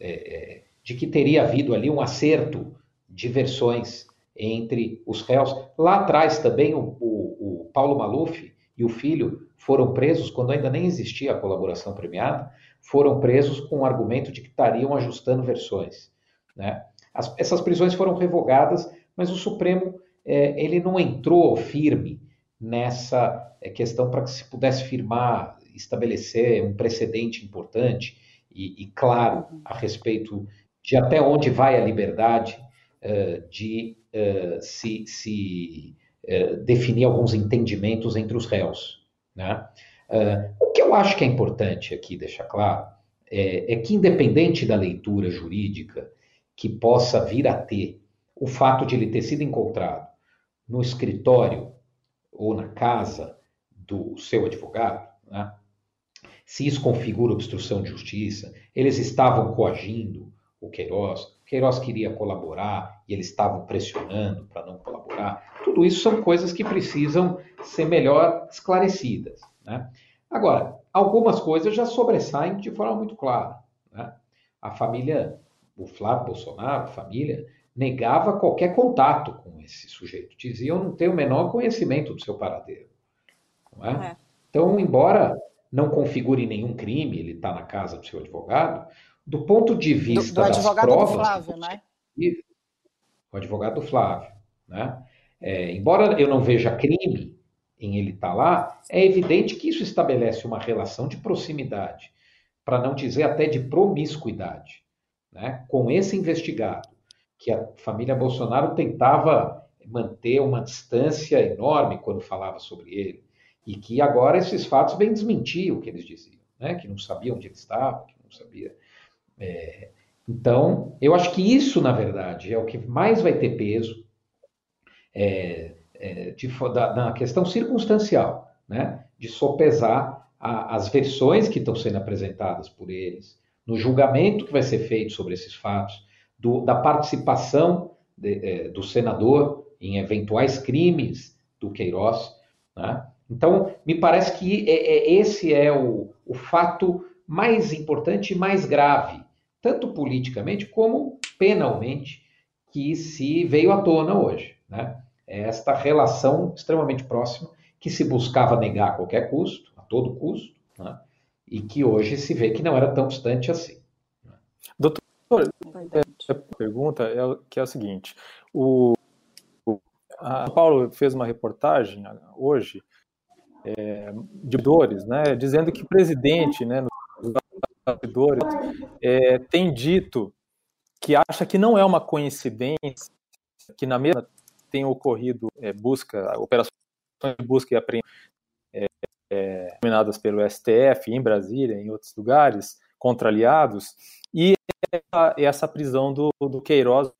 é, de que teria havido ali um acerto de versões entre os réus. Lá atrás também o, o, o Paulo Maluf e o filho foram presos quando ainda nem existia a colaboração premiada, foram presos com o argumento de que estariam ajustando versões. Né? As, essas prisões foram revogadas, mas o Supremo é, ele não entrou firme nessa é, questão para que se pudesse firmar, estabelecer um precedente importante e, e claro a respeito de até onde vai a liberdade uh, de uh, se, se uh, definir alguns entendimentos entre os réus. Né? o que eu acho que é importante aqui deixar claro é, é que, independente da leitura jurídica que possa vir a ter o fato de ele ter sido encontrado no escritório ou na casa do seu advogado, né? se isso configura obstrução de justiça, eles estavam coagindo o Queiroz, o Queiroz queria colaborar e eles estavam pressionando para não colaborar. Tudo isso são coisas que precisam ser melhor esclarecidas. Né? Agora, algumas coisas já sobressaem de forma muito clara. Né? A família, o Flávio Bolsonaro, a família, negava qualquer contato com esse sujeito. Diziam não ter o menor conhecimento do seu paradeiro. É? É. Então, embora não configure nenhum crime, ele está na casa do seu advogado, do ponto de vista do, do das advogado provas... Do Flávio, né? O advogado do Flávio. Né? É, embora eu não veja crime em ele estar tá lá, é evidente que isso estabelece uma relação de proximidade para não dizer até de promiscuidade, né? com esse investigado, que a família Bolsonaro tentava manter uma distância enorme quando falava sobre ele, e que agora esses fatos bem desmentiam o que eles diziam, né? que não sabiam onde ele estava, que não sabia. É... Então, eu acho que isso, na verdade, é o que mais vai ter peso é, é, de, da, na questão circunstancial, né? de sopesar a, as versões que estão sendo apresentadas por eles, no julgamento que vai ser feito sobre esses fatos, do, da participação de, é, do senador em eventuais crimes do Queiroz. Né? Então, me parece que é, é, esse é o, o fato mais importante e mais grave, tanto politicamente como penalmente, que se veio à tona hoje. Né? É esta relação extremamente próxima que se buscava negar a qualquer custo, a todo custo, né? e que hoje se vê que não era tão distante assim. Doutor, a pergunta é que é o seguinte: o, a Paulo fez uma reportagem hoje é, de dores, né, dizendo que o presidente, né, nos bastidores, é, tem dito que acha que não é uma coincidência que na mesma tem ocorrido é, busca, operações de busca e apreensão é, é, dominadas pelo STF em Brasília, em outros lugares, contra aliados, e essa, essa prisão do, do Queiroz.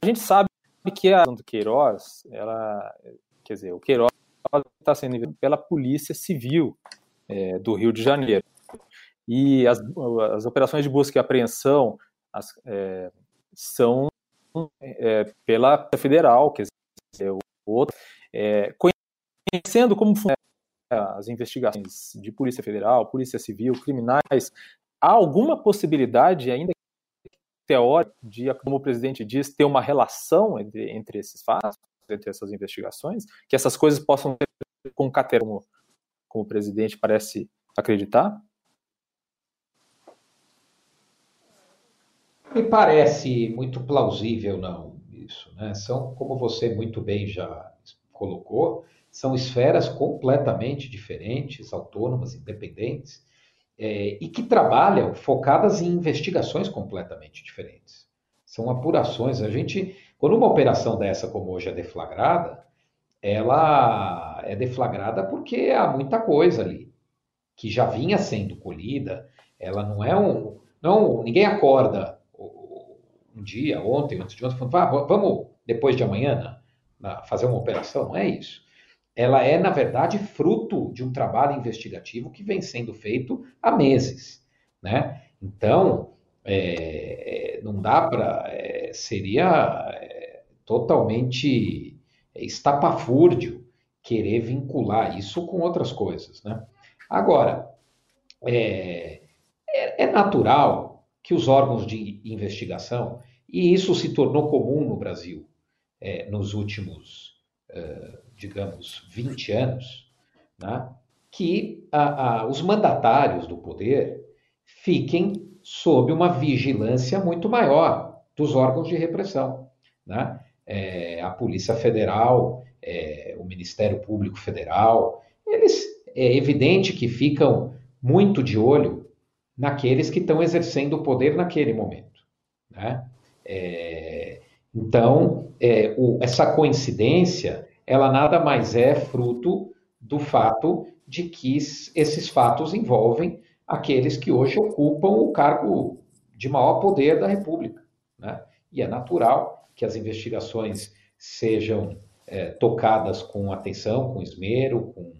A gente sabe que a prisão do Queiroz, ela, quer dizer, o Queiroz está sendo investigado pela Polícia Civil é, do Rio de Janeiro. E as, as operações de busca e apreensão as, é, são é, pela Federal, quer dizer, o outro, é, conhecendo como as investigações de Polícia Federal, Polícia Civil, criminais, há alguma possibilidade ainda teórica de, como o presidente diz, ter uma relação entre, entre esses fatos? entre essas investigações, que essas coisas possam ser concatenadas, como, como o presidente parece acreditar? Me parece muito plausível, não, isso. Né? São, como você muito bem já colocou, são esferas completamente diferentes, autônomas, independentes, é, e que trabalham focadas em investigações completamente diferentes. São apurações. A gente quando uma operação dessa, como hoje é deflagrada, ela é deflagrada porque há muita coisa ali que já vinha sendo colhida. Ela não é um. Não, ninguém acorda um dia, ontem, antes de ontem, falando, ah, vamos depois de amanhã fazer uma operação. Não é isso. Ela é, na verdade, fruto de um trabalho investigativo que vem sendo feito há meses. Né? Então, é, não dá para. É, seria é, totalmente estapafúrdio querer vincular isso com outras coisas. Né? Agora, é, é, é natural que os órgãos de investigação, e isso se tornou comum no Brasil é, nos últimos, digamos, 20 anos, né? que os mandatários do poder fiquem sob uma vigilância muito maior dos órgãos de repressão. Né? É, a Polícia Federal, é, o Ministério Público Federal, eles é evidente que ficam muito de olho naqueles que estão exercendo o poder naquele momento. Né? É, então, é, o, essa coincidência, ela nada mais é fruto do fato de que esses fatos envolvem aqueles que hoje ocupam o cargo de maior poder da República. Né? E é natural que as investigações sejam é, tocadas com atenção, com esmero, com,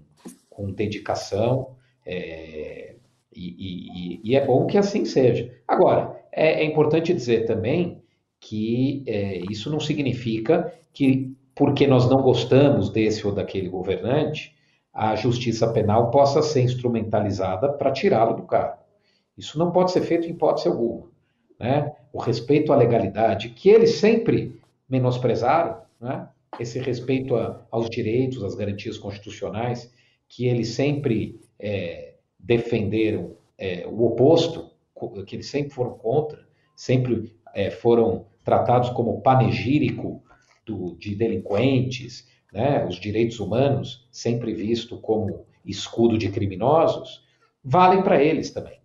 com dedicação, é, e, e, e, é bom que assim seja. Agora, é, é importante dizer também que é, isso não significa que, porque nós não gostamos desse ou daquele governante, a justiça penal possa ser instrumentalizada para tirá-lo do cargo. Isso não pode ser feito em hipótese alguma. Né? O respeito à legalidade, que eles sempre menosprezaram, né? esse respeito a, aos direitos, às garantias constitucionais, que eles sempre é, defenderam é, o oposto, que eles sempre foram contra, sempre é, foram tratados como panegírico do, de delinquentes, né, os direitos humanos, sempre visto como escudo de criminosos, valem para eles também.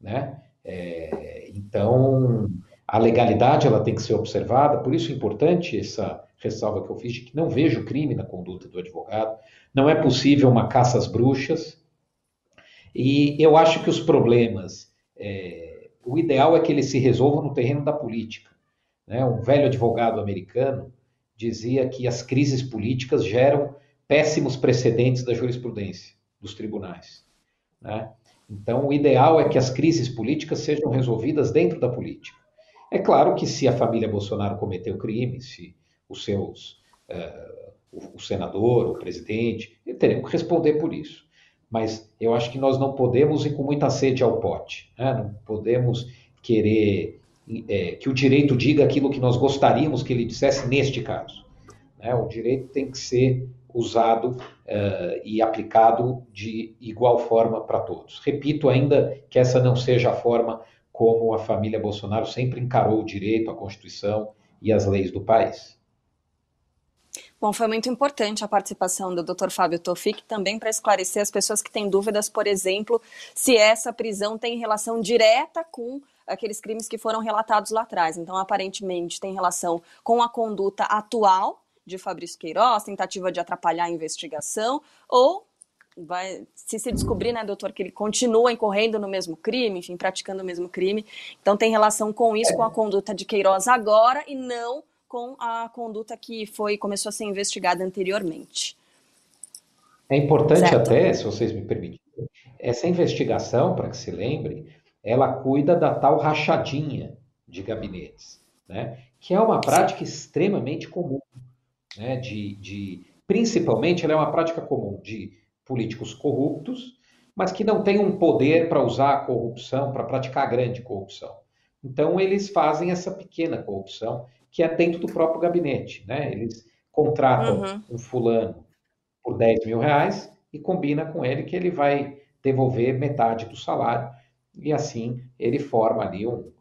né? É, então, a legalidade ela tem que ser observada, por isso é importante essa ressalva que eu fiz de que não vejo crime na conduta do advogado, não é possível uma caça às bruxas, e eu acho que os problemas, é, o ideal é que eles se resolvam no terreno da política. Né? Um velho advogado americano dizia que as crises políticas geram péssimos precedentes da jurisprudência, dos tribunais. Né? Então, o ideal é que as crises políticas sejam resolvidas dentro da política. É claro que se a família Bolsonaro cometeu crime, se os seus, uh, o, senador, o presidente, teremos que responder por isso. Mas eu acho que nós não podemos ir com muita sede ao pote. Né? Não podemos querer é, que o direito diga aquilo que nós gostaríamos que ele dissesse neste caso. Né? O direito tem que ser usado uh, e aplicado de igual forma para todos. Repito ainda que essa não seja a forma como a família Bolsonaro sempre encarou o direito, a Constituição e as leis do país. Bom, foi muito importante a participação do Dr. Fábio Tofik também para esclarecer as pessoas que têm dúvidas, por exemplo, se essa prisão tem relação direta com aqueles crimes que foram relatados lá atrás. Então, aparentemente, tem relação com a conduta atual de Fabrício Queiroz, tentativa de atrapalhar a investigação, ou vai se se descobrir, né, doutor, que ele continua incorrendo no mesmo crime, enfim, praticando o mesmo crime. Então tem relação com isso, com a conduta de Queiroz agora e não com a conduta que foi começou a ser investigada anteriormente. É importante certo? até, se vocês me permitirem, essa investigação, para que se lembre, ela cuida da tal rachadinha de gabinetes, né? que é uma prática extremamente comum, né? de, de, principalmente ela é uma prática comum de políticos corruptos, mas que não têm um poder para usar a corrupção, para praticar a grande corrupção. Então eles fazem essa pequena corrupção, que é dentro do próprio gabinete. Né? Eles contratam uhum. um fulano por 10 mil reais e combina com ele que ele vai devolver metade do salário e assim ele forma ali um,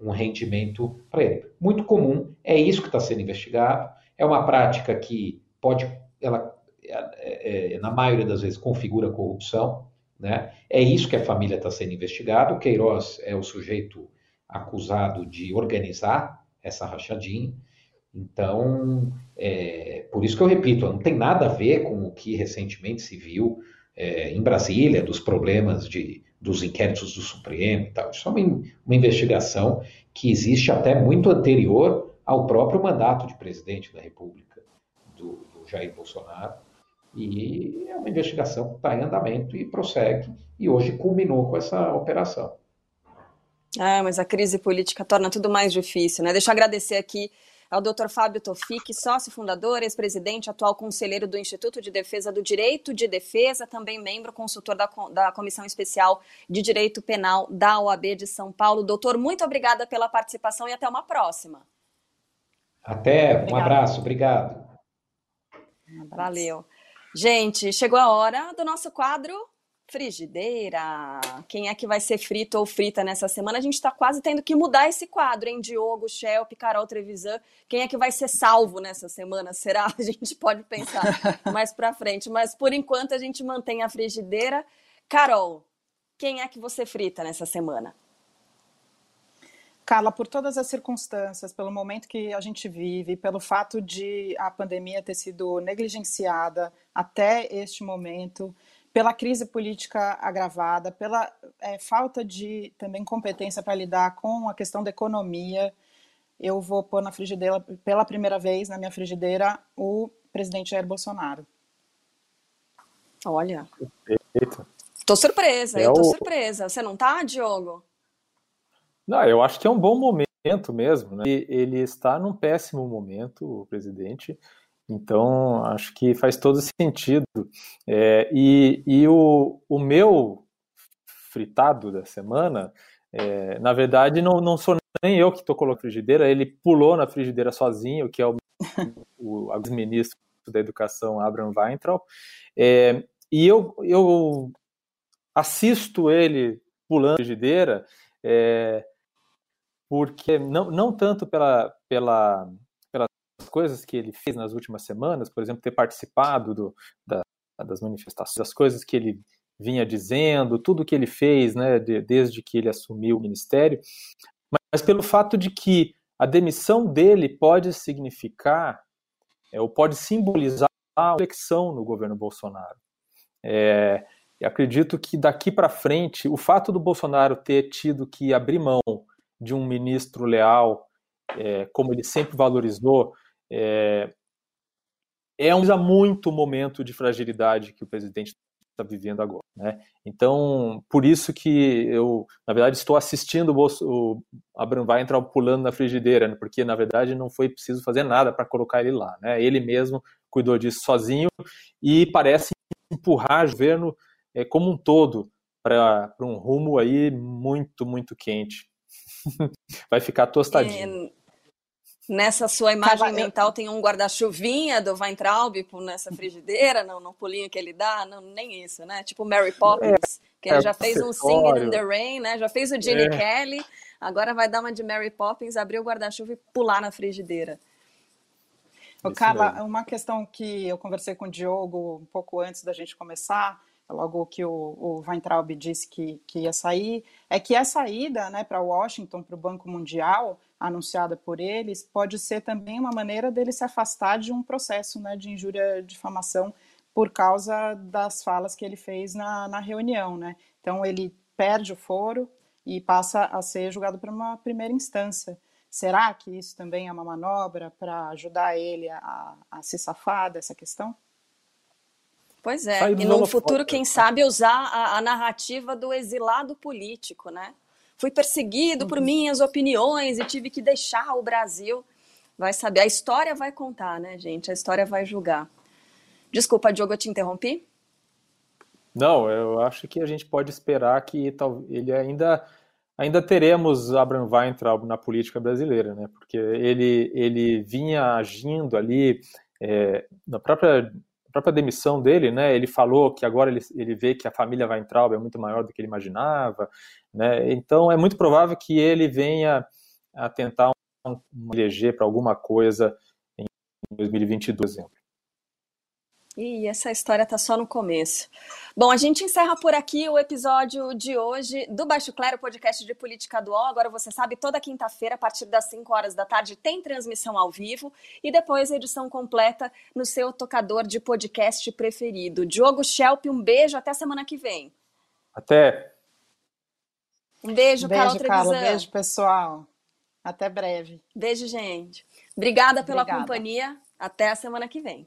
um rendimento para ele. Muito comum, é isso que está sendo investigado, é uma prática que pode, ela, é, é, na maioria das vezes, configura corrupção, né? é isso que a família está sendo investigada, o Queiroz é o sujeito acusado de organizar essa rachadinha, então, é, por isso que eu repito, não tem nada a ver com o que recentemente se viu é, em Brasília, dos problemas de dos inquéritos do Supremo e tal. Isso é uma, uma investigação que existe até muito anterior ao próprio mandato de presidente da República, do, do Jair Bolsonaro. E é uma investigação que está em andamento e prossegue, e hoje culminou com essa operação. Ah, mas a crise política torna tudo mais difícil, né? Deixa eu agradecer aqui ao Dr. Fábio Tofik, sócio fundador, ex-presidente, atual conselheiro do Instituto de Defesa do Direito de Defesa, também membro consultor da, da Comissão Especial de Direito Penal da OAB de São Paulo. Doutor, muito obrigada pela participação e até uma próxima. Até, um abraço, obrigado. Valeu. Gente, chegou a hora do nosso quadro Frigideira. Quem é que vai ser frito ou frita nessa semana? A gente está quase tendo que mudar esse quadro, hein? Diogo, Shelp, Carol Trevisan. Quem é que vai ser salvo nessa semana? Será? A gente pode pensar mais para frente. Mas por enquanto a gente mantém a frigideira. Carol, quem é que você frita nessa semana? Carla, por todas as circunstâncias, pelo momento que a gente vive, pelo fato de a pandemia ter sido negligenciada até este momento, pela crise política agravada, pela é, falta de também competência para lidar com a questão da economia, eu vou pôr na frigideira, pela primeira vez na minha frigideira, o presidente Jair Bolsonaro. Olha. Eita. Tô surpresa, é eu tô o... surpresa. Você não tá, Diogo? Não, eu acho que é um bom momento mesmo. Né? Ele está num péssimo momento, o presidente. Então, acho que faz todo sentido. É, e e o, o meu fritado da semana, é, na verdade, não, não sou nem eu que estou colocando frigideira, ele pulou na frigideira sozinho, que é o, o ex-ministro da Educação, Abraham Weintraub. É, e eu, eu assisto ele pulando na frigideira, é, porque não, não tanto pela, pela coisas que ele fez nas últimas semanas, por exemplo, ter participado do, da, das manifestações, das coisas que ele vinha dizendo, tudo que ele fez, né, de, desde que ele assumiu o ministério, mas pelo fato de que a demissão dele pode significar, é, ou pode simbolizar a eleição no governo Bolsonaro. É, acredito que daqui para frente, o fato do Bolsonaro ter tido que abrir mão de um ministro leal, é, como ele sempre valorizou, é, é um muito momento de fragilidade que o presidente está vivendo agora. Né? Então, por isso que eu, na verdade, estou assistindo o, Bolso, o Abraham entrar pulando na frigideira, né? porque, na verdade, não foi preciso fazer nada para colocar ele lá. Né? Ele mesmo cuidou disso sozinho e parece empurrar o governo é, como um todo para um rumo aí muito, muito quente. vai ficar tostadinho. É nessa sua imagem mental tem um guarda-chuvinha do Weintraub nessa frigideira, não, no pulinho que ele dá, não, nem isso, né? Tipo Mary Poppins, é, que ele é já fez um Singing in the Rain, né? Já fez o Gene é. Kelly, agora vai dar uma de Mary Poppins, abrir o guarda-chuva e pular na frigideira. Ô, Carla, uma questão que eu conversei com o Diogo um pouco antes da gente começar, logo que o, o Weintraub disse que, que ia sair, é que a saída né, para Washington, para o Banco Mundial, anunciada por eles, pode ser também uma maneira dele se afastar de um processo né, de injúria difamação por causa das falas que ele fez na, na reunião. Né? Então, ele perde o foro e passa a ser julgado por uma primeira instância. Será que isso também é uma manobra para ajudar ele a, a se safar dessa questão? Pois é, e no futuro, quem sabe, usar a, a, narrativa do exilado político, né? Fui perseguido uhum. por minhas opiniões e tive que deixar o Brasil. Vai saber, a história vai contar, né, gente? A história vai julgar. Desculpa, Diogo, eu te interrompi? Não, eu acho que a gente pode esperar que tal, ele ainda ainda teremos Abraham Weintraub na política brasileira, né? Porque ele ele vinha agindo ali é, na própria própria demissão dele, né, ele falou que agora ele, ele vê que a família Weintraub é muito maior do que ele imaginava, né, então é muito provável que ele venha a tentar um, um eleger para alguma coisa em 2022, por exemplo. E essa história tá só no começo. Bom, a gente encerra por aqui o episódio de hoje do Baixo Claro, podcast de política do UOL. Agora você sabe, toda quinta-feira, a partir das 5 horas da tarde, tem transmissão ao vivo e depois a edição completa no seu tocador de podcast preferido. Diogo Schelp, um beijo, até semana que vem. Até. Um beijo, beijo Carol Trevisan. Beijo, pessoal. Até breve. Beijo, gente. Obrigada pela Obrigada. companhia. Até a semana que vem.